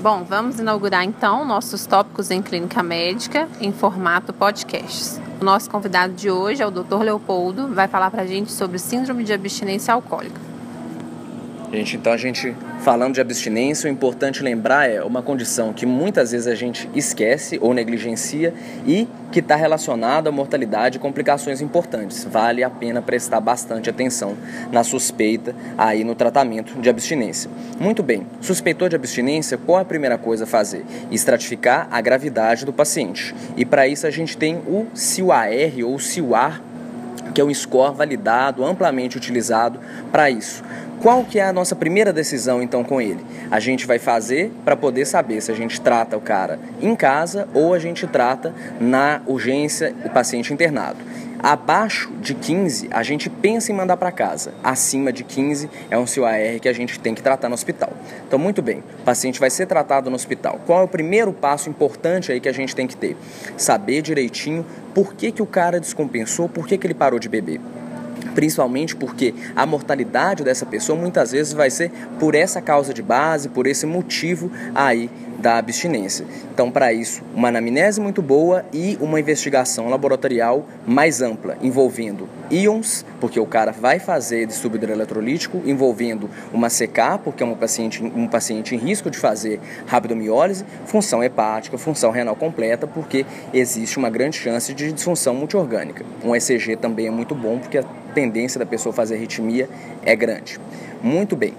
Bom, vamos inaugurar então nossos tópicos em clínica médica em formato podcasts. O nosso convidado de hoje é o Dr. Leopoldo, vai falar para a gente sobre síndrome de abstinência alcoólica. Gente, então a gente falando de abstinência, o importante lembrar é uma condição que muitas vezes a gente esquece ou negligencia e que está relacionada à mortalidade e complicações importantes. Vale a pena prestar bastante atenção na suspeita aí no tratamento de abstinência. Muito bem, suspeitou de abstinência, qual é a primeira coisa a fazer? Estratificar a gravidade do paciente. E para isso a gente tem o CIUAR ou CIUAR, que é um score validado, amplamente utilizado para isso. Qual que é a nossa primeira decisão então com ele? A gente vai fazer para poder saber se a gente trata o cara em casa ou a gente trata na urgência o paciente internado. Abaixo de 15, a gente pensa em mandar para casa. Acima de 15 é um COAR que a gente tem que tratar no hospital. Então, muito bem, o paciente vai ser tratado no hospital. Qual é o primeiro passo importante aí que a gente tem que ter? Saber direitinho por que, que o cara descompensou, por que, que ele parou de beber principalmente porque a mortalidade dessa pessoa muitas vezes vai ser por essa causa de base, por esse motivo aí da abstinência. Então, para isso, uma anamnese muito boa e uma investigação laboratorial mais ampla, envolvendo íons, porque o cara vai fazer distúrbio hidroeletrolítico, envolvendo uma CK, porque é um paciente, um paciente em risco de fazer rabdomiólise, função hepática, função renal completa, porque existe uma grande chance de disfunção multiorgânica. Um ECG também é muito bom, porque a tendência da pessoa fazer arritmia é grande. Muito bem.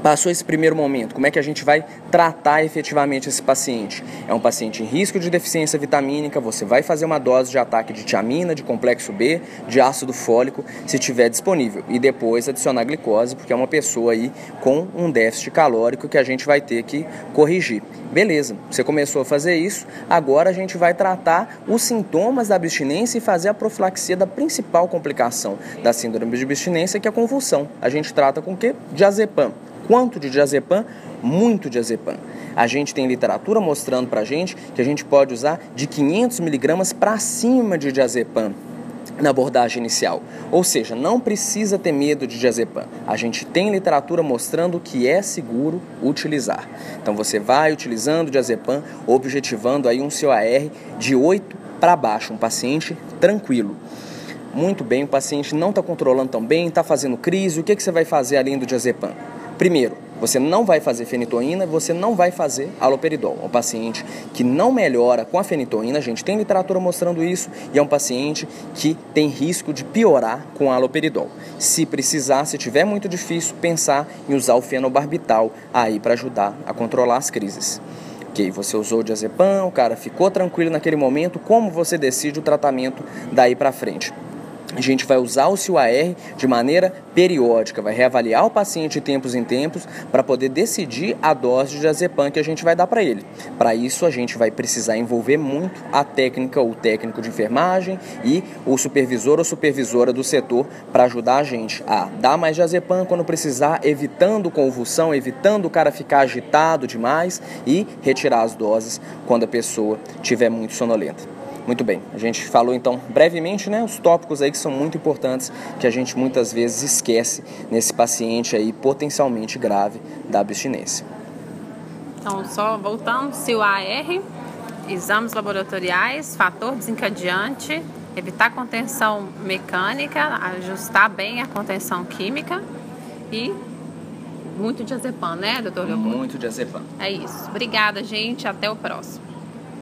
Passou esse primeiro momento, como é que a gente vai tratar efetivamente esse paciente? É um paciente em risco de deficiência vitamínica, você vai fazer uma dose de ataque de tiamina, de complexo B, de ácido fólico, se tiver disponível, e depois adicionar glicose, porque é uma pessoa aí com um déficit calórico que a gente vai ter que corrigir. Beleza, você começou a fazer isso, agora a gente vai tratar os sintomas da abstinência e fazer a profilaxia da principal complicação da síndrome de abstinência, que é a convulsão. A gente trata com o quê? Diazepam. Quanto de diazepam? Muito diazepam. A gente tem literatura mostrando para a gente que a gente pode usar de 500 miligramas para cima de diazepam na abordagem inicial. Ou seja, não precisa ter medo de diazepam. A gente tem literatura mostrando que é seguro utilizar. Então você vai utilizando diazepam, objetivando aí um COAR de 8 para baixo, um paciente tranquilo. Muito bem, o paciente não está controlando tão bem, está fazendo crise, o que, que você vai fazer além do diazepam? Primeiro, você não vai fazer fenitoína, você não vai fazer aloperidol. É um paciente que não melhora com a fenitoína, a gente tem literatura mostrando isso, e é um paciente que tem risco de piorar com aloperidol. Se precisar, se tiver muito difícil, pensar em usar o fenobarbital aí para ajudar a controlar as crises. Ok, você usou o diazepam, o cara ficou tranquilo naquele momento, como você decide o tratamento daí para frente? A gente vai usar o CIUAR de maneira periódica, vai reavaliar o paciente de tempos em tempos para poder decidir a dose de diazepam que a gente vai dar para ele. Para isso, a gente vai precisar envolver muito a técnica ou técnico de enfermagem e o supervisor ou supervisora do setor para ajudar a gente a dar mais diazepam quando precisar, evitando convulsão, evitando o cara ficar agitado demais e retirar as doses quando a pessoa estiver muito sonolenta. Muito bem, a gente falou então brevemente né, os tópicos aí que são muito importantes que a gente muitas vezes esquece nesse paciente aí potencialmente grave da abstinência. Então, só voltando, se o AR, exames laboratoriais, fator desencadeante, evitar contenção mecânica, ajustar bem a contenção química e muito diazepam, né, doutor Leopoldo? Muito diazepam. É isso. Obrigada, gente. Até o próximo.